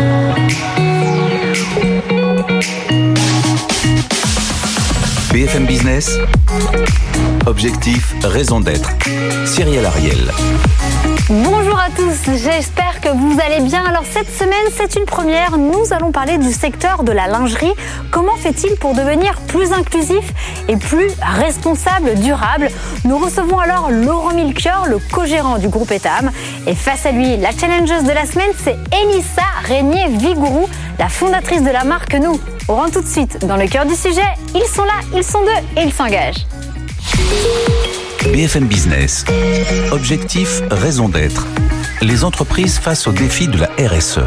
Música BFM Business, objectif, raison d'être. Cyril Ariel. Bonjour à tous, j'espère que vous allez bien. Alors cette semaine, c'est une première. Nous allons parler du secteur de la lingerie. Comment fait-il pour devenir plus inclusif et plus responsable, durable? Nous recevons alors Laurent Milchior, le co-gérant du groupe Etam. Et face à lui, la challengeuse de la semaine, c'est Elissa Régnier-Vigourou, la fondatrice de la marque Nous. On rentre tout de suite dans le cœur du sujet. Ils sont là, ils sont deux et ils s'engagent. BFM Business. Objectif, raison d'être. Les entreprises face aux défis de la RSE.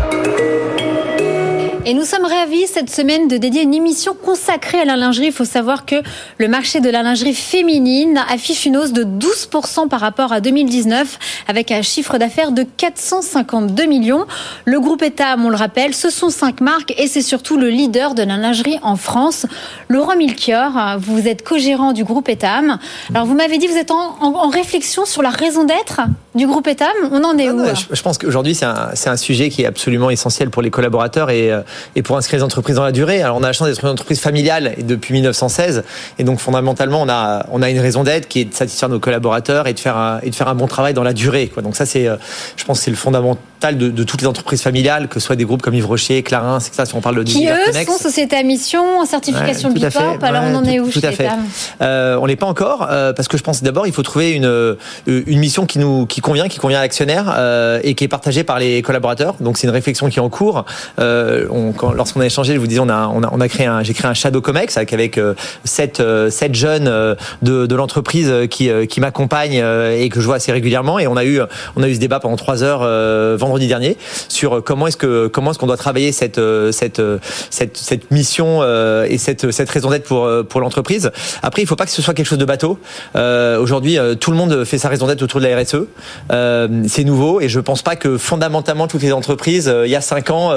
Et nous sommes ravis cette semaine de dédier une émission consacrée à la lingerie. Il faut savoir que le marché de la lingerie féminine affiche une hausse de 12% par rapport à 2019 avec un chiffre d'affaires de 452 millions. Le groupe Etam, on le rappelle, ce sont cinq marques et c'est surtout le leader de la lingerie en France. Laurent Milchior, vous êtes co-gérant du groupe Etam. Alors vous m'avez dit vous êtes en, en, réflexion sur la raison d'être? Du groupe Etam. On en est où je, je, pense qu'aujourd'hui c'est un, un, sujet qui est absolument essentiel pour les collaborateurs et euh, et pour inscrire les entreprises dans la durée. Alors on a la chance d'être une entreprise familiale depuis 1916 et donc fondamentalement on a on a une raison d'être qui est de satisfaire nos collaborateurs et de faire un, et de faire un bon travail dans la durée. Quoi. Donc ça c'est euh, je pense c'est le fondamental de, de, toutes les entreprises familiales, que ce soit des groupes comme Yves Rocher, Clarins, c'est ça si on parle de qui eux sont société à mission, certification ouais, Bicorp. Alors on en est où tout, à fait. Euh, on l'est pas encore euh, parce que je pense d'abord il faut trouver une euh, une mission qui nous qui convient, qui convient à l'actionnaire euh, et qui est partagée par les collaborateurs. Donc c'est une réflexion qui est en cours. On, lorsqu'on a échangé, je vous disais, on a, on a, on a créé un, j'ai créé un Shadow Comex avec, avec sept, sept jeunes de, de l'entreprise qui, qui m'accompagnent et que je vois assez régulièrement. Et on a eu, on a eu ce débat pendant trois heures vendredi dernier sur comment est-ce que, comment est-ce qu'on doit travailler cette, cette, cette, cette mission et cette, cette raison d'être pour, pour l'entreprise. Après, il faut pas que ce soit quelque chose de bateau. Aujourd'hui, tout le monde fait sa raison d'être autour de la RSE. c'est nouveau et je pense pas que fondamentalement toutes les entreprises, il y a cinq ans,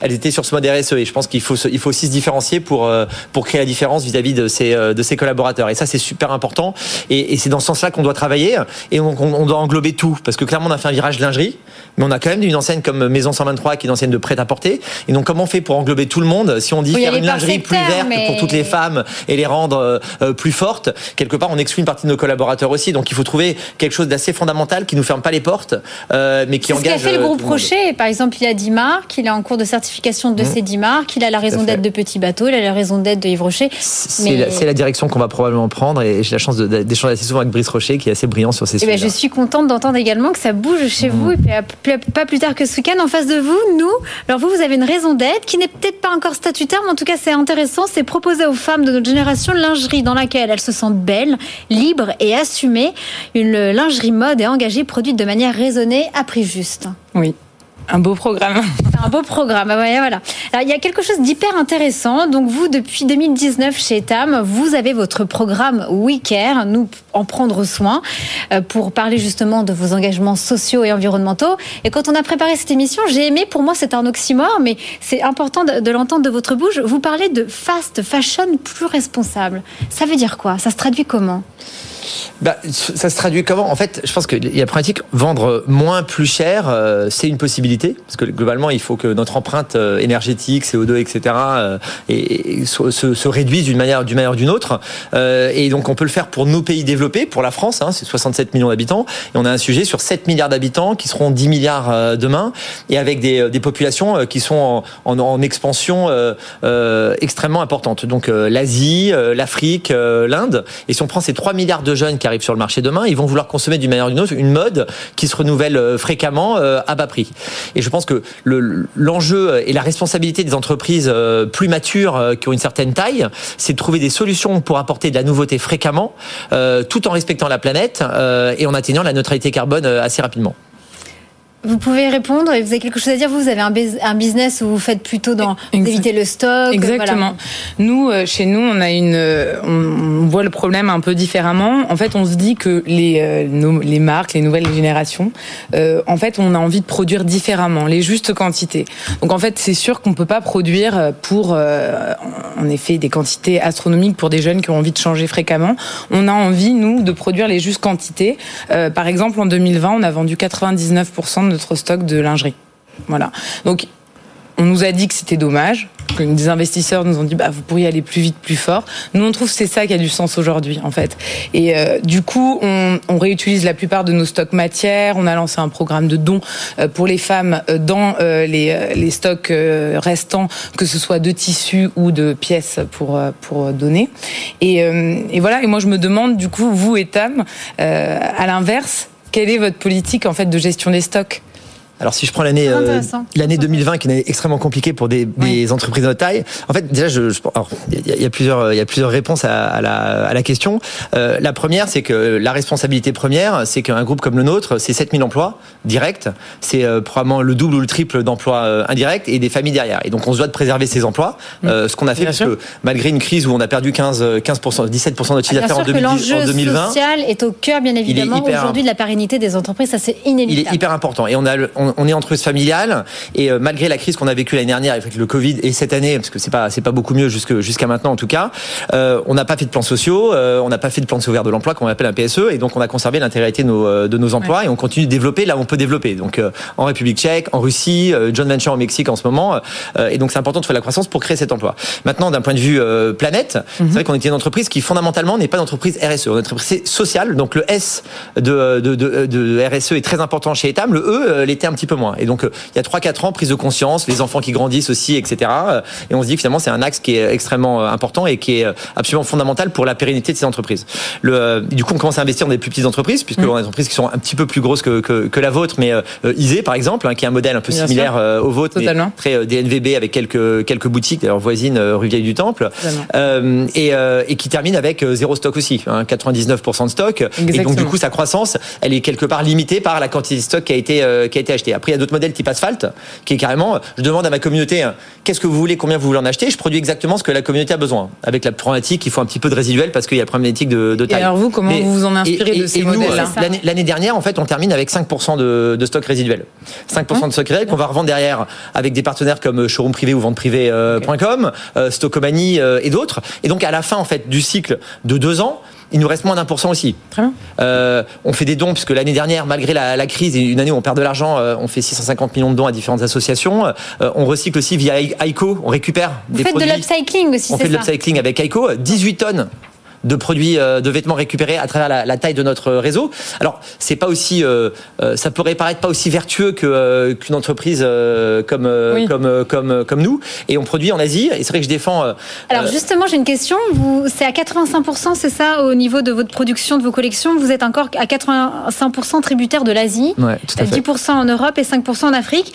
elles étaient sur ce mode RSE. Et je pense qu'il faut, il faut aussi se différencier pour, euh, pour créer la différence vis-à-vis de ses, euh, de ses collaborateurs. Et ça, c'est super important. Et, et c'est dans ce sens-là qu'on doit travailler. Et on, on, doit englober tout. Parce que clairement, on a fait un virage lingerie, mais on a quand même une enseigne comme Maison 123 qui est une enseigne de prêt-à-porter. Et donc, comment on fait pour englober tout le monde Si on dit faire une lingerie plus verte mais... pour toutes les femmes et les rendre euh, plus fortes, quelque part, on exclut une partie de nos collaborateurs aussi. Donc, il faut trouver quelque chose d'assez fondamental qui nous ferme pas les portes, euh, mais qui engage. Ce qu'a fait le groupe Rocher. Par exemple, il y a 10 marques, il est en cours de certification de mmh. ces 10 marques, il a la raison d'être de Petit Bateau, il a la raison d'être de Yves Rocher. C'est mais... la, la, direction qu'on va probablement prendre et j'ai la chance d'échanger assez souvent avec Brice Rocher qui est assez brillant sur ces sujets. Ben, je suis contente d'entendre également que ça bouge chez mmh. vous et pas plus tard que ce week-end en face de vous, nous. Alors vous, vous avez une raison d'être qui n'est peut-être pas encore statutaire, mais en tout cas c'est intéressant. C'est proposer aux femmes de notre génération lingerie dans laquelle elles se sentent belles, libres et assumées. Une lingerie mode et engagée, produite de manière raisonnée à prix juste. Oui. Un beau programme. Un beau programme. Alors, il y a quelque chose d'hyper intéressant. Donc, vous, depuis 2019 chez Etam, vous avez votre programme WeCare, nous en prendre soin, euh, pour parler justement de vos engagements sociaux et environnementaux. Et quand on a préparé cette émission, j'ai aimé, pour moi, c'est un oxymore, mais c'est important de l'entendre de votre bouche. Vous parlez de fast fashion plus responsable. Ça veut dire quoi? Ça se traduit comment? Bah, ça se traduit comment? En fait, je pense qu'il y a pratique vendre moins plus cher, euh, c'est une possibilité parce que globalement, il faut que notre empreinte euh, énergétique, CO2, etc., euh, se, se, réduise d'une manière d'une manière d'une autre. Et donc, on peut le faire pour nos pays développés, pour la France, hein, c'est 67 millions d'habitants, et on a un sujet sur 7 milliards d'habitants qui seront 10 milliards demain, et avec des, populations qui sont en expansion extrêmement importante. Donc, l'Asie, l'Afrique, l'Inde, et si on prend ces 3 milliards de jeunes qui arrivent sur le marché demain, ils vont vouloir consommer d'une manière ou d'une autre une mode qui se renouvelle euh, fréquemment euh, à bas prix. Et je pense que l'enjeu et la responsabilité des entreprises euh, plus matures qui ont une certaine taille, c'est de trouver des solutions pour apporter de la nouveauté fréquemment, tout en respectant la planète et en atteignant la neutralité carbone assez rapidement. Vous pouvez répondre et vous avez quelque chose à dire. Vous, avez un, business où vous faites plutôt dans éviter le stock. Exactement. Voilà. Nous, euh, chez nous, on a une, euh, on voit le problème un peu différemment. En fait, on se dit que les euh, nos, les marques, les nouvelles générations, euh, en fait, on a envie de produire différemment, les justes quantités. Donc, en fait, c'est sûr qu'on peut pas produire pour, euh, en effet, des quantités astronomiques pour des jeunes qui ont envie de changer fréquemment. On a envie, nous, de produire les justes quantités. Euh, par exemple, en 2020, on a vendu 99% de notre stock de lingerie. Voilà. Donc on nous a dit que c'était dommage. que Des investisseurs nous ont dit bah vous pourriez aller plus vite, plus fort. Nous on trouve que c'est ça qui a du sens aujourd'hui en fait. Et euh, du coup on, réutilise la plupart de nos stocks matières. On a lancé un programme de dons euh, pour les femmes euh, dans les, stocks restants, que ce soit de tissus ou de pièces pour pour donner. Et voilà. Et moi je me demande du coup vous et Tam à l'inverse quelle est votre politique en fait de gestion des stocks? Alors si je prends l'année euh, l'année 2020 qui est extrêmement compliquée pour des, des entreprises de taille, en fait déjà je, il y, a plusieurs il y a plusieurs réponses à, à, la, à la question. Euh, la première c'est que la responsabilité première c'est qu'un groupe comme le nôtre c'est 7000 emplois directs, c'est euh, probablement le double ou le triple d'emplois euh, indirects et des familles derrière. Et donc on se doit de préserver ces emplois. Mm. Ce qu'on a fait parce que malgré une crise où on a perdu 15 15 17% de notre chiffre d'affaires en, 2020, l'enjeu social est au cœur bien évidemment aujourd'hui de la pérennité des entreprises, ça c'est inévitable. Il est hyper important et on a on, on est entreprise familiale et euh, malgré la crise qu'on a vécue l'année dernière avec le Covid et cette année, parce que c'est pas c'est pas beaucoup mieux jusqu'à maintenant en tout cas, euh, on n'a pas fait de plans sociaux, euh, on n'a pas fait de plan de sauvegarde de l'emploi qu'on appelle un PSE et donc on a conservé l'intégrité de nos, de nos emplois et on continue de développer là où on peut développer. Donc en République Tchèque, en Russie, John Venture au Mexique en ce moment et donc c'est important de faire la croissance pour créer cet emploi. Maintenant d'un point de vue planète, c'est mhm. vrai qu'on était une entreprise qui fondamentalement n'est pas une entreprise RSE, on est une entreprise sociale. Donc le S de, de, de, de RSE est très important chez Etam, le E l'était un petit peu moins. Et donc, euh, il y a 3-4 ans, prise de conscience, les enfants qui grandissent aussi, etc. Euh, et on se dit que finalement, c'est un axe qui est extrêmement euh, important et qui est absolument fondamental pour la pérennité de ces entreprises. Le, du coup, on commence à investir dans des plus petites entreprises, puisque mmh. on a des entreprises qui sont un petit peu plus grosses que, que, que la vôtre, mais euh, Isée, par exemple, hein, qui est un modèle un peu similaire au vôtre, mais très DNVB avec quelques, quelques boutiques, d'ailleurs voisines, rue Vieille du Temple, et, et, qui termine avec zéro stock aussi, hein, 99% de stock. Exactement. Et donc, du coup, sa croissance, elle est quelque part limitée par la quantité de stock qui a été, qui a été Après, il y a d'autres modèle type asphalte, qui est carrément, je demande à ma communauté, hein, qu'est-ce que vous voulez, combien vous voulez en acheter, je produis exactement ce que la communauté a besoin. Avec la problématique, il faut un petit peu de résiduel parce qu'il y a la problématique de, de taille. Et alors vous, comment vous vous en inspirez de ces modèles-là? L'année dernière, en fait, on termine avec 5% de, de, stock résiduel. 5% de stock résiduel qu'on va revendre derrière avec des partenaires comme showroom privé ou venteprivé.com, euh, Stockomanie euh, et d'autres. Et donc à la fin, en fait, du cycle de deux ans, il nous reste moins d'un pour cent aussi. Très bien. Euh, on fait des dons, puisque l'année dernière, malgré la, la, crise et une année où on perd de l'argent, euh, on fait 650 millions de dons à différentes associations. Euh, on recycle aussi via Aiko, on récupère Vous des faites produits. de l'upcycling aussi, On fait de l'upcycling avec Aiko, 18 tonnes de produits euh, de vêtements récupérés à travers la, la taille de notre réseau. Alors c'est pas aussi, euh, euh, ça pourrait paraître pas aussi vertueux que qu'une entreprise comme oui. comme comme comme nous. Et on produit en Asie. Et c'est vrai que je défends. Alors justement, j'ai une question. Vous, c'est à 85%, c'est ça, au niveau de votre production, de vos collections? Vous êtes encore à 85% tributaire de l'Asie, ouais, tout à fait. 10% en Europe et 5% en Afrique.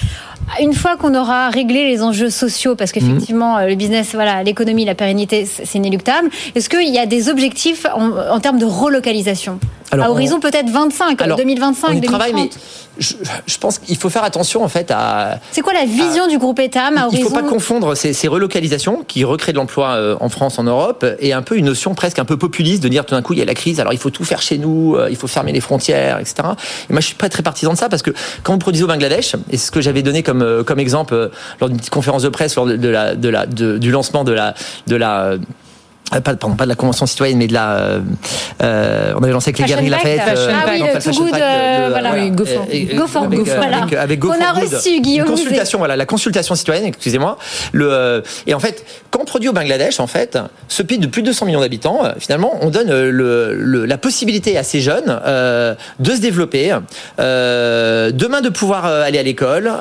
Une fois qu'on aura réglé les enjeux sociaux, parce qu'effectivement, mmh. le business, voilà, l'économie, la pérennité, c'est inéluctable. Est-ce qu'il y a des objectifs en, en termes de relocalisation alors, à horizon peut-être 25, alors, 2025, on y 2030. Travaille, mais je, je pense qu'il faut faire attention en fait à. C'est quoi la vision à, du groupe Etam à horizon Il ne faut pas confondre ces, ces, relocalisations qui recréent de l'emploi euh, en France, en Europe, et un peu une notion presque un peu populiste de dire tout d'un coup il y a la crise, alors il faut tout faire chez nous, euh, il faut fermer les frontières, etc. Et moi je suis pas très partisan de ça parce que quand vous produisez au Bangladesh, et c'est ce que j'avais donné comme euh, comme exemple lors d'une petite conférence de presse lors de, de la de la de, du lancement de la de la pas, pardon, pas de la convention citoyenne, mais de la. Euh, on avait lancé avec les Galeries Lafayette. Euh, ah oui, le Good, euh, voilà. Oui, go for, et, go for, avec, go for, voilà. avec, avec go On a reçu, Guillaume. Une consultation, voilà, la consultation citoyenne, excusez-moi. Le, euh, et en fait, quand on produit au Bangladesh, en fait, ce pays de plus de 200 millions d'habitants, finalement, on donne le, le, la possibilité à ces jeunes euh, de se développer, euh, demain de pouvoir aller à l'école.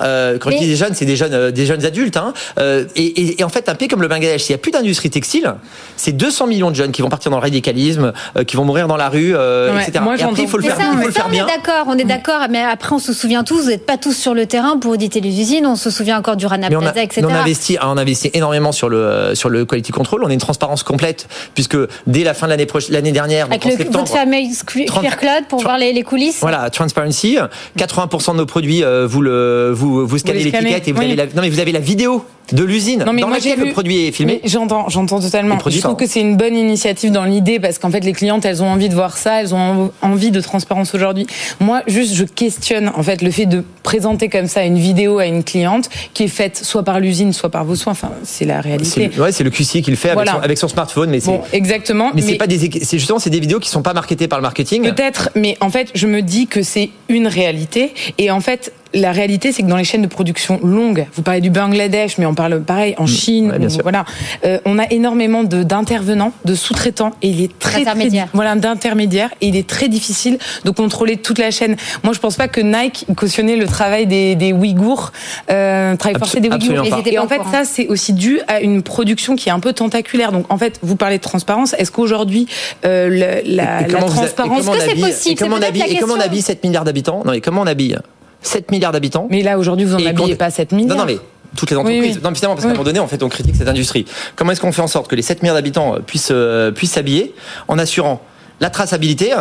quand mais... je dis des jeunes, c'est des jeunes, des jeunes adultes. Hein, et, et, et en fait, un pays comme le Bangladesh, s'il n'y a plus d'industrie textile, c'est 200 millions de jeunes qui vont partir dans le radicalisme, euh, qui vont mourir dans la rue, euh, ouais, etc. Moi, et après, il faut le faire, ça, il faut le ça, faire on est d'accord, on est d'accord, mais après, on se souvient tous, vous n'êtes pas tous sur le terrain pour auditer les usines, on se souvient encore du Rana Mais on Plaza, a, etc. on investit, on investit énormément sur le sur le quality control. On a une transparence complète puisque dès la fin de l'année prochaine, l'année dernière, Avec donc le, septembre, votre fameuse QR code pour voir les, les coulisses. Voilà, transparency. 80% de nos produits, euh, vous le vous vous scannez l'étiquette et vous oui. avez la, non mais vous avez la vidéo de l'usine dans moi, laquelle le produit est filmé. J'entends, j'entends totalement. Je trouve que c'est une bonne initiative dans l'idée parce qu'en fait les clientes elles ont envie de voir ça, elles ont envie de transparence aujourd'hui. Moi, juste je questionne en fait le fait de présenter comme ça une vidéo à une cliente qui est faite soit par l'usine, soit par vos soins. Enfin, c'est la réalité. Ouais, c'est le QC qui le fait Voilà. avec, son, avec son smartphone, mais c'est Bon, exactement. mais, c'est pas des c'est justement c'est des vidéos qui sont pas marketées par le marketing. Peut-être, mais en fait, je me dis que c'est une réalité. Et en fait, la réalité, c'est que dans les chaînes de production longues, vous parlez du Bangladesh, mais on parle pareil en Chine, ouais, bien ou- sûr. voilà, euh, on a énormément de- d'intervenants, de, sous-traitants, et il est très, très D'intermédiaires. voilà d'intermédiaires, et il est très difficile de contrôler toute la chaîne. Moi, je pense pas que Nike cautionnait le travail des, des Ouïghours, euh, travail forcé des Ouïghours. Et en fait, ça, c'est aussi dû à une production qui est un peu tentaculaire. Donc, en fait, vous parlez de transparence. Est-ce qu'aujourd'hui, euh, la, la et transparence comment on Est-ce que c'est habille- possible? Et comment on la on habille 7 milliards d'habitants? Non, et comment on habille? 7 milliards d'habitants Mais là, aujourd'hui, vous en Et habillez pas 7 milliards. Non, non, mais toutes les entreprises. Oui, oui. Non, finalement, parce qu'à un moment donné, en fait, on critique cette industrie. Comment est-ce qu'on fait en sorte que les 7 milliards d'habitants puissent euh, puissent s'habiller en assurant la traçabilité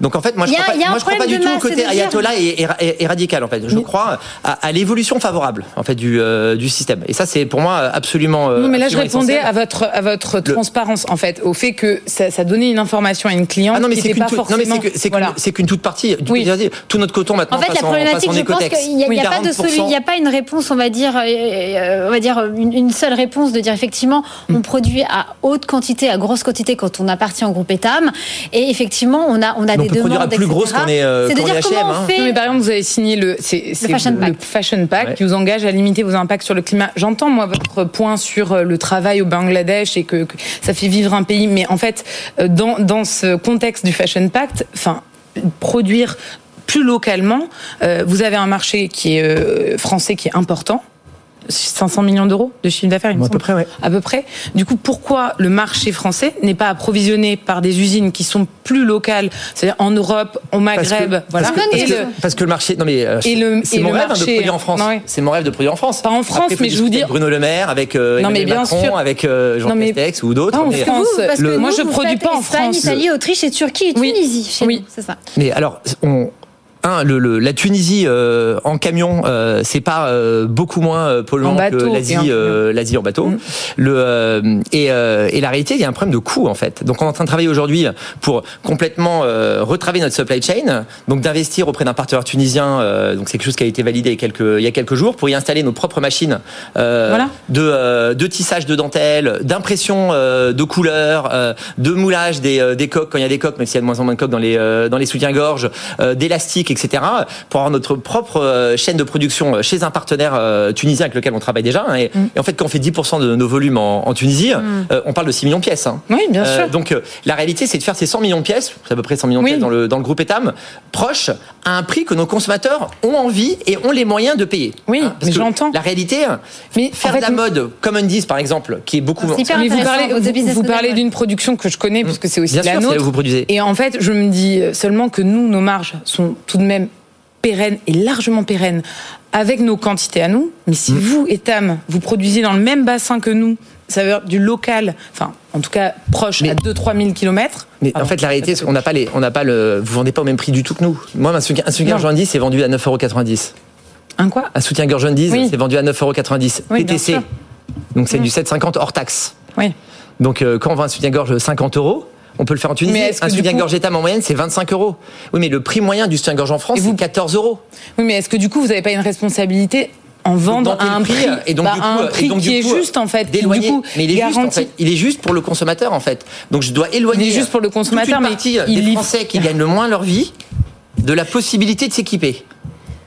donc en fait, moi je a- crois pas, moi, je crois du tout au côté ayatollah et, et- et- et radical en fait. Je crois à, à l'évolution favorable en fait du euh, du système. Et ça c'est pour moi absolument. euh, Non, mais là, je répondais essentiel. à votre, à votre transparence, en fait, au fait que ça, ça donnait une information à une cliente Ah non mais qui c'est n'était qu'une pas toute- non, forcément. mais c'est que- c'est qu'une Voilà. qu'une toute partie. Du Oui. Tout notre coton maintenant En fait, passe la problématique, en je pense qu'il n'y a, pas de 40%. solu- il y a pas une réponse, on va dire, euh, euh, on va dire une, seule réponse de dire effectivement, on produit à haute quantité, à grosse quantité quand on appartient au groupe Etam, et effectivement, on a, on a des peut produire à plus etc. grosse qu'on est, euh, C'est de qu'on dire est H&M, hein. fait. Non, mais par exemple, vous avez signé le, c'est, c'est Fashion le Pact. Fashion Pact Ouais. qui vous engage à limiter vos impacts sur le climat. J'entends, moi, votre point sur euh, le travail au Bangladesh et que, que ça fait vivre un pays. Mais en fait, euh, dans, dans ce contexte du Fashion Pact, enfin, produire plus localement, euh, vous avez un marché qui est euh, français qui est important. 500 millions d'euros de chiffre d'affaires, il me À peu près, ouais. À peu près. Du coup, pourquoi le marché français n'est pas approvisionné par des usines qui sont plus locales, c'est-à-dire en Europe, au Parce que- Maghreb, voilà. Parce que, Bonne parce Et que- le- parce que le marché. Non mais euh, c'est mon rêve hein, de produire en France. Ouais. C'est mon rêve de produire en France. Pas en France, Après, mais je vous dis- avec Bruno Le Maire, avec euh, Non, mais bien Macron, sûr. avec euh, Jean Non, mais- Castex ou d'autres. Pas en mais- France. Parce vous, Moi, je vous produis pas en Espagne, France. Italie, Autriche et Turquie et. Tunisie Oui. c'est ça. Mais alors, on, un, le, le- la Tunisie euh, en camion, euh, c'est pas euh, beaucoup moins euh, polluant bateau que l'Asie, euh, l'Asie en bateau. Mm. Le euh, et, euh, et la réalité, il y a un problème de coût en fait. Donc, on est en train de travailler aujourd'hui pour complètement euh, retravailler notre supply chain, donc d'investir auprès d'un partenaire tunisien. euh, donc, c'est quelque chose qui a été validé il y a quelques, il y a quelques jours pour y installer nos propres machines euh, Voilà. de, euh, de tissage de dentelle, d'impression euh, de couleurs, euh, de moulage des, euh, des coques quand il y a des coques, même s'il y a de moins en moins de coques dans les, euh, dans les soutiens-gorge, euh, etc. Pour avoir notre propre euh, chaîne de production euh, chez un partenaire euh, tunisien avec lequel on travaille déjà. hein. et, et en fait, quand on fait 10% de nos volumes en, en Tunisie, euh, on parle de 6 millions de pièces. hein. Oui, bien Euh, sûr. donc euh, la réalité, c'est de faire ces 100 millions de pièces, c'est à peu près 100 millions de Oui. pièces dans le, dans le groupe Etam, proches à un prix que nos consommateurs ont envie et ont les moyens de payer. Hein, Oui, parce mais que j'entends. La réalité, Mais faire en fait, de la mode comme Undies par exemple, qui est beaucoup. C'est hyper mais vous parlez, vous, parlez d'une production que je connais, puisque c'est aussi Bien la sûr, nôtre. vous produisez. Et en fait, je me dis seulement que nous, nos marges sont tout de même pérennes et largement pérennes avec nos quantités à nous. Mais si vous, Etam, vous produisez dans le même bassin que nous, ça veut dire du local, enfin, en tout cas proche Mais- à 2-3 000 kilomètres. Mais en fait, la réalité, c'est qu'on n'a pas les, on n'a pas le, vous vendez pas au même prix du tout que nous. Moi, un soutien, un soutien-gorge c'est vendu à 9,90 Un quoi? Un soutien-gorge Oui. c'est vendu à 9,90 Oui, TTC. Donc c'est du 7,50 hors taxe. Oui. Donc euh, quand on vend un soutien-gorge 50 euros, on peut le faire en Tunisie. Mais Un soutien-gorge coup- Etam en moyenne, c'est 25 euros. Oui, mais le prix moyen du soutien-gorge en France, vous- c'est 14 euros. Oui, mais est-ce que du coup, vous n'avez pas une responsabilité en vendre à un prix, et donc bah, du à coup, un et prix donc, qui du est juste en fait, qui, du d'éloigner. coup, mais il est juste en garantit- fait. Il est juste pour le consommateur en fait. Donc je dois éloigner. Il est juste pour le consommateur, mais il des Français qui gagnent le moins leur vie de la possibilité de s'équiper.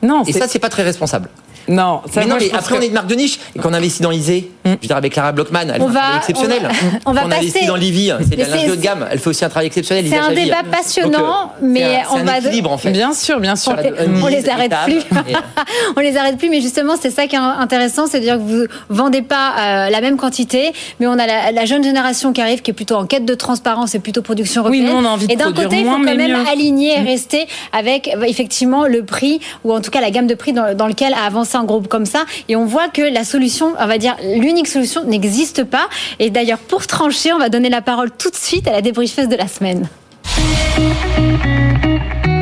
Non, Et ça, c'est pas très responsable. Non, ça, mais non, moi, mais après, que- on est une marque de niche et qu'on investit dans Isée. Je veux dire, avec Clara Blockman, elle On fait va- exceptionnel. on va- on investit dans Livy, c'est de la haut de gamme. Elle fait aussi un travail exceptionnel. C'est un débat Donc, passionnant, euh, mais un- on va- équilibre en fait. Bien sûr, bien sûr. On les arrête plus. on les arrête plus, mais justement, c'est ça qui est intéressant, c'est de dire que vous vendez pas euh, la même quantité, mais on a la, la jeune génération qui arrive, qui est plutôt en quête de transparence et plutôt production Oui, européenne. nous, on a envie de et d'un côté, il faut quand même mieux. aligner et rester avec effectivement le prix ou en tout cas la gamme de prix dans, dans lequel a avancé un groupe comme ça. Et on voit que la solution, on va dire l'unique solution, n'existe pas. Et d'ailleurs, pour trancher, on va donner la parole tout de suite à la débriefeuse de la semaine.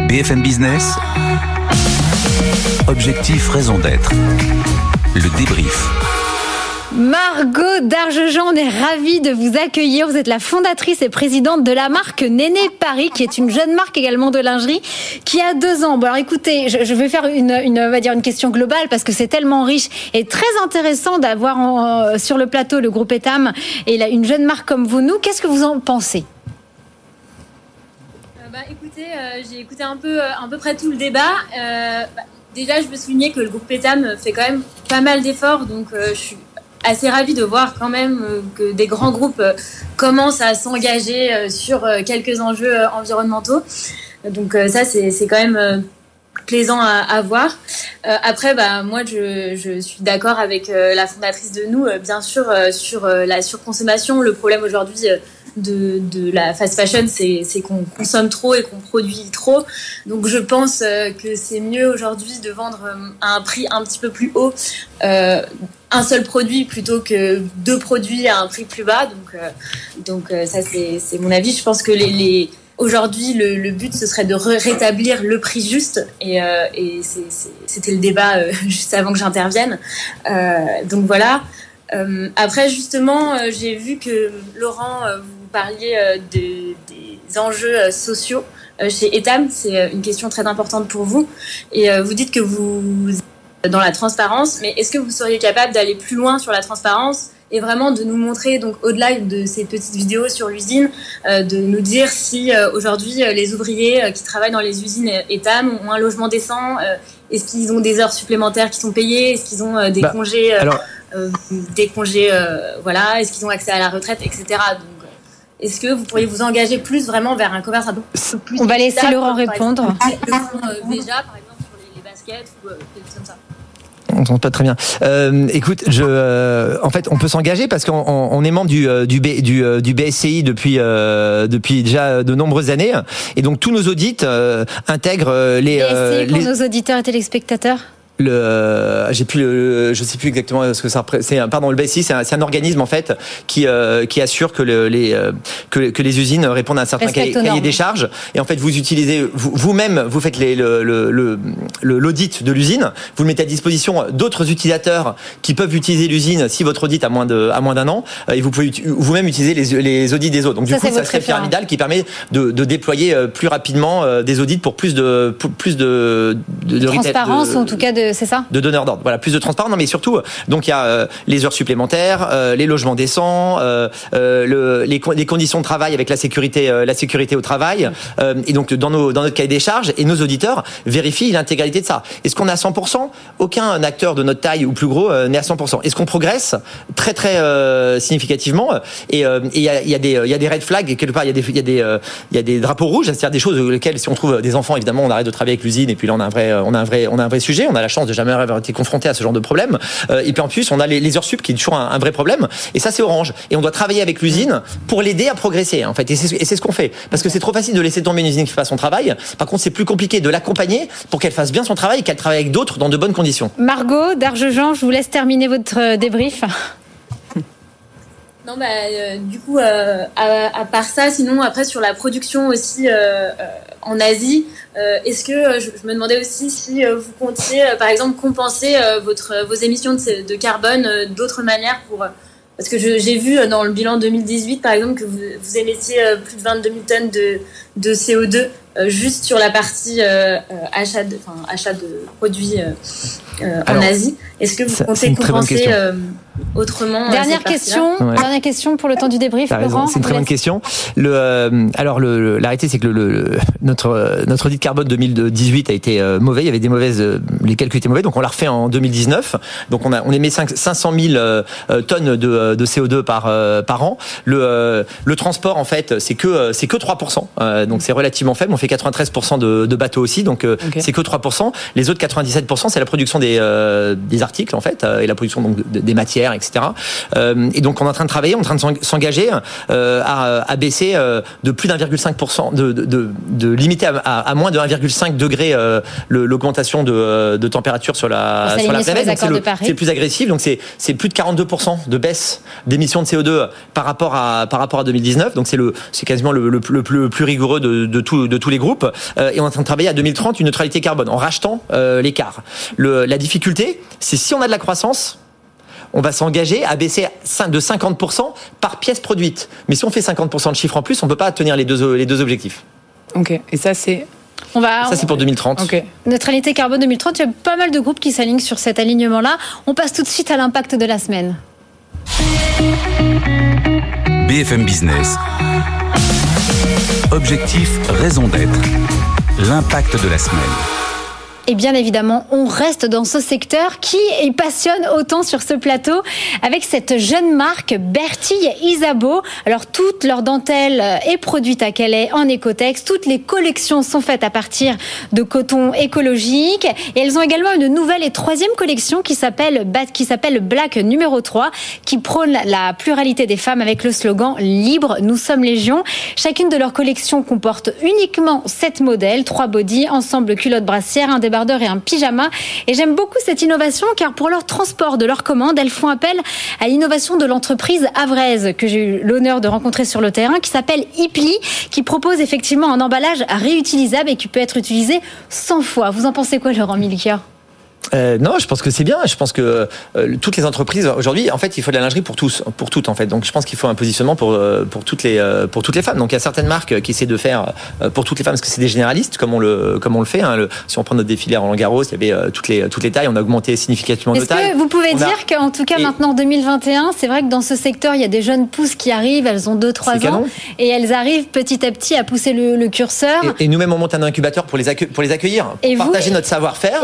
BFM Business. Objectif, raison d'être. Le débrief. Margot Dargejean, on est ravis de vous accueillir. Vous êtes la fondatrice et présidente de la marque Néné Paris, qui est une jeune marque également de lingerie, qui a deux ans. Bon, alors écoutez, je, vais faire une, va dire une question globale parce que c'est tellement riche et très intéressant d'avoir sur le plateau le groupe Etam et la- une jeune marque comme vous. Nous, qu'est-ce que vous en pensez? Euh, bah, écoutez, euh, j'ai écouté un peu, euh, à peu près tout le débat. Euh, bah, déjà, je veux souligner que le groupe Etam fait quand même pas mal d'efforts, donc je suis assez ravie de voir quand même que des grands groupes commencent à s'engager sur quelques enjeux environnementaux. Donc ça, c'est quand même plaisant à, voir. Euh, après, bah, moi, je, je suis d'accord avec euh, la fondatrice de nous, euh, bien sûr, sur la surconsommation. Le problème aujourd'hui de, la fast fashion, c'est qu'on consomme trop et qu'on produit trop. Donc, je pense que c'est mieux aujourd'hui de vendre à un prix un petit peu plus haut un seul produit plutôt que deux produits à un prix plus bas. Donc, ça, c'est mon avis. Je pense que Aujourd'hui, le, but, ce serait de rétablir le prix juste. Et, euh, c'était le débat euh, juste avant que j'intervienne. Euh, donc voilà. après, justement, j'ai vu que Laurent, vous parliez des enjeux sociaux chez Etam. C'est une question très importante pour vous. Et vous dites que vous dans la transparence, mais est-ce que vous seriez capable d'aller plus loin sur la transparence et vraiment de nous montrer, donc au-delà de ces petites vidéos sur l'usine, euh, de nous dire si euh, aujourd'hui euh, les ouvriers qui travaillent dans les usines ETAM ont un logement décent, est-ce qu'ils ont des heures supplémentaires qui sont payées, est-ce qu'ils ont des, bah, congés, des congés, voilà, est-ce qu'ils ont accès à la retraite, etc. Donc, est-ce que vous pourriez vous engager plus vraiment vers un commerce un peu plus On va laisser Laurent répondre. déjà, par exemple, sur les, les baskets ou quelque chose comme ça on entend pas très bien. Euh, écoute, je, euh, en fait, on peut s'engager parce qu'on on est membre du euh, du, du, euh, du BSCI depuis depuis déjà de nombreuses années, et donc tous nos audits intègrent les. BSCI pour nos auditeurs et téléspectateurs le euh, j'ai plus le, je sais plus exactement ce que ça c'est pardon le BSI c'est un, un, organisme en fait qui euh, qui assure que le, les euh, que, que, les usines répondent à un certain cahier, des charges. Et en fait vous utilisez vous-même vous, faites les, le l'audit de l'usine. Vous le mettez à disposition d'autres utilisateurs qui peuvent utiliser l'usine si votre audit a moins de à moins d'un an. Et vous pouvez vous-même utiliser les, les audits des autres. Donc du coup ça serait pyramidal qui permet de, de déployer plus rapidement des audits pour plus de plus de de, de transparence en tout cas de c'est ça De donneurs d'ordre. Voilà, plus de transparence. Non, mais surtout, euh, donc il y a euh, les heures supplémentaires, euh, les logements décents, le, les, conditions de travail avec la sécurité, la sécurité au travail. et donc dans notre cahier des charges et nos auditeurs vérifient l'intégralité de ça. Est-ce qu'on à 100% Aucun acteur de notre taille ou plus gros n'est à 100%. Est-ce qu'on progresse très très significativement Et il y a, a des a red flags quelque part. Il y a des a a drapeaux rouges, c'est-à-dire des choses lesquelles si on trouve des enfants évidemment on arrête de travailler avec l'usine et puis là a on a un vrai on a un vrai sujet. On a la chance de jamais avoir été confronté à ce genre de problème. Euh, et puis en plus, on a les, heures sup qui est toujours un, vrai problème. Et ça, c'est Orange. Et on doit travailler avec l'usine pour l'aider à progresser, en fait. Et c'est ce qu'on fait. Parce que c'est trop facile de laisser tomber une usine qui fait pas son travail. Par contre, c'est plus compliqué de l'accompagner pour qu'elle fasse bien son travail et qu'elle travaille avec d'autres dans de bonnes conditions. Margot d'Argejean, je vous laisse terminer votre euh, débrief. Non, bah, euh, du coup, à, à, part ça, sinon, après, sur la production aussi en Asie, euh, est-ce que euh, je, me demandais aussi si euh, vous comptiez, par exemple, compenser votre, vos émissions de, carbone d'autres manières pour parce que j'ai vu dans le bilan 2018, par exemple, que vous, vous émettiez plus de 22 000 tonnes de, de CO2 juste sur la partie achat, de, achat de produits en Asie. Est-ce que vous comptez compenser autrement euh, Dernière question, dernière question pour le temps du débrief. C'est une très bonne question. Le, euh, alors le, l'arrêté, c'est que le, notre euh, notre audit carbone 2018 a été mauvais. Il y avait des mauvaises, les calculs étaient mauvais, donc on l'a refait en 2019. Donc on a on émet 5, 500 000 tonnes de, de CO2 par par an. Le le transport en fait, c'est que c'est que 3 donc c'est relativement faible. On fait 93 de, de bateaux aussi, donc c'est que 3% Les autres 97% c'est la production des des articles en fait et la production donc des matières etc. Euh, et donc on est en train de travailler, on est en train de s'engager euh, à, baisser euh, de plus d'1,5%, de, de, de, limiter à, moins de 1,5 degré l'augmentation de, de, température sur la, sur la planète. C'est plus agressif, donc c'est plus de 42% de baisse d'émissions de CO2 par rapport à par rapport à 2019. Donc c'est le c'est quasiment le, le, le, plus, plus rigoureux de, de, tout, de tous les groupes. et on est en train de travailler à 2030 une neutralité carbone en rachetant l'écart. La difficulté, c'est si on a de la croissance on va s'engager à baisser de 50% par pièce produite. Mais si on fait 50% de chiffre en plus, on ne peut pas tenir les deux, les deux objectifs. Ok, et ça c'est... On va, ça, c'est pour 2030. Okay. Neutralité carbone 2030, il y a pas mal de groupes qui s'alignent sur cet alignement-là. On passe tout de suite à l'impact de la semaine. BFM Business. Objectif, raison d'être. L'impact de la semaine. Et bien évidemment, on reste dans ce secteur qui passionne autant sur ce plateau avec cette jeune marque Bertille Isabeau. Alors toute leur dentelle est produite à Calais en écotex. Toutes les collections sont faites à partir de coton écologique. Et elles ont également une nouvelle et troisième collection qui s'appelle qui s'appelle Black numéro 3 qui prône la pluralité des femmes avec le slogan Libre, nous sommes légion. Chacune de leurs collections comporte uniquement sept modèles, trois body, ensemble culotte brassière, un et un pyjama. Et j'aime beaucoup cette innovation car pour leur transport de leurs commandes, elles font appel à l'innovation de l'entreprise Avraise que j'ai eu l'honneur de rencontrer sur le terrain qui s'appelle Ipli qui propose effectivement un emballage réutilisable et qui peut être utilisé 100 fois. Vous en pensez quoi Laurent Milkia euh, non, je pense que c'est bien. Je pense que euh, toutes les entreprises aujourd'hui, en fait, il faut de la lingerie pour tous, pour toutes en fait. Donc, je pense qu'il faut un positionnement pour euh, pour toutes les euh, pour toutes les femmes. Donc, il y a certaines marques qui essaient de faire pour toutes les femmes parce que c'est des généralistes, comme on le comme on le fait. Hein. Le, si on prend notre défilé à Roland Garros, il y avait toutes les toutes les tailles. On a augmenté significativement nos tailles. Est-ce que vous pouvez dire qu'en tout cas et... maintenant 2021, c'est vrai que dans ce secteur, il y a des jeunes pousses qui arrivent. Elles ont 2-3 ans et elles arrivent petit à petit à pousser le, le curseur. Et, et nous-mêmes, on monte un incubateur pour les pour les accueillir, pour et partager vous, notre savoir-faire.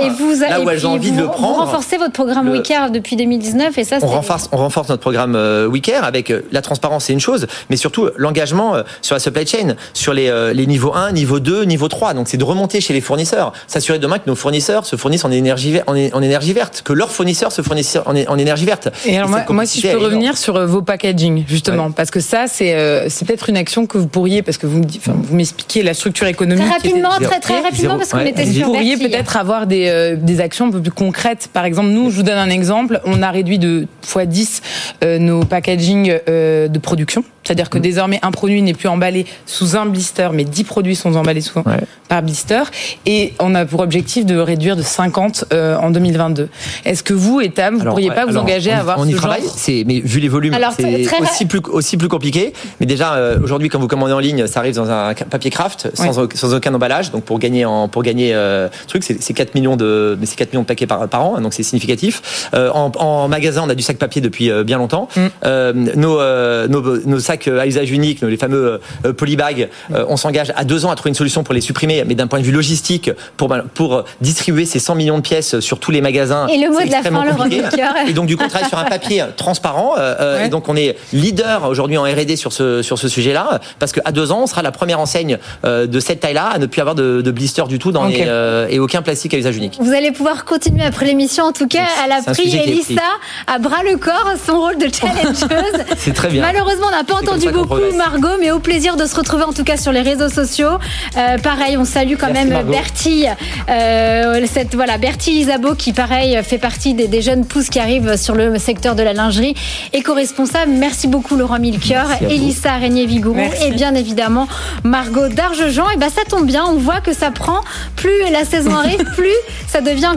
Là où elles envie de le prendre renforcez votre programme le... WeCare depuis 2019 et ça, on renforce, on renforce notre programme euh, WeCare avec euh, la transparence, c'est une chose, mais surtout l'engagement euh, sur la supply chain, sur les, les niveaux 1, niveau 2, niveau 3. Donc c'est de remonter chez les fournisseurs, s'assurer demain que nos fournisseurs se fournissent en énergie, en, en énergie verte, que leurs fournisseurs se fournissent en, en énergie verte. Et, alors moi, moi, si je peux revenir sur vos packaging, justement, ouais. parce que ça, c'est euh, c'est peut-être une action que vous pourriez, parce que vous vous m'expliquez la structure économique. Très rapidement, très très rapidement, parce qu'on ouais. était sur Vous pourriez peut-être avoir des, euh, des actions peu plus concrètes. Par exemple, nous, je vous donne un exemple, on a réduit de x 10 euh, nos packaging euh, de production. C'est-à-dire que mmh. désormais, un produit n'est plus emballé sous un blister, mais 10 produits sont emballés sous, ouais. par blister. Et on a pour objectif de réduire de 50 euh, en 2022. Est-ce que vous, Etam, vous ne pourriez pas alors, vous engager on, à avoir on ce y genre travaille, mais vu les volumes, c'est aussi plus, aussi plus compliqué. Mais déjà, euh, aujourd'hui, quand vous commandez en ligne, ça arrive dans un papier craft, sans, ouais. sans aucun emballage. Donc pour gagner, en, pour gagner euh, truc, c'est 4 millions de, mais c'est 4 millions de paquets par, par an, donc c'est significatif. Euh, en, en, magasin, on a du sac papier depuis euh, bien longtemps. Mm. nos, nos, nos sacs à usage unique les fameux euh, polybags, euh, on s'engage à deux ans à trouver une solution pour les supprimer, mais d'un point de vue logistique, pour, pour distribuer ces 100 millions de pièces sur tous les magasins. Et le mot de la fin, compliqué. Et donc, du coup, on travaille sur un papier transparent. Euh, ouais. Et donc, on est leader aujourd'hui en R&D sur ce, sur ce sujet-là, parce qu'à deux ans, on sera la première enseigne de cette taille-là à ne plus avoir de, de blister du tout dans okay. les, euh, et aucun plastique à usage unique. Vous allez pouvoir continuer après l'émission. En tout cas, elle a pris Elissa à bras le corps son rôle de challengeuse. C'est très bien. Malheureusement, on n'a pas entendu beaucoup Margot, mais au plaisir de se retrouver en tout cas sur les réseaux sociaux. Euh, pareil, on salue quand Merci même Margot. Bertie, euh, cette voilà Bertie Isabeau qui pareil fait partie des, des, jeunes pousses qui arrivent sur le secteur de la lingerie, éco-responsable. Merci beaucoup Laurent Milchior, Elissa Régnier-Vigourou et bien évidemment Margot Dargejean. Et ben ça tombe bien, on voit que ça prend plus la saison arrive, plus ça devient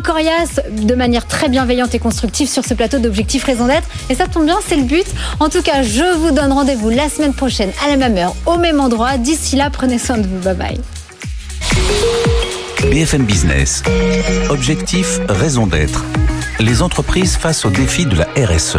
de manière très bienveillante et constructive sur ce plateau d'objectifs raison d'être. Et ça tombe bien, c'est le but. En tout cas, je vous donne rendez-vous la semaine prochaine à la même heure, au même endroit. D'ici là, prenez soin de vous. Bye bye. BFM Business. Objectif, raison d'être. Les entreprises face au défi de la RSE.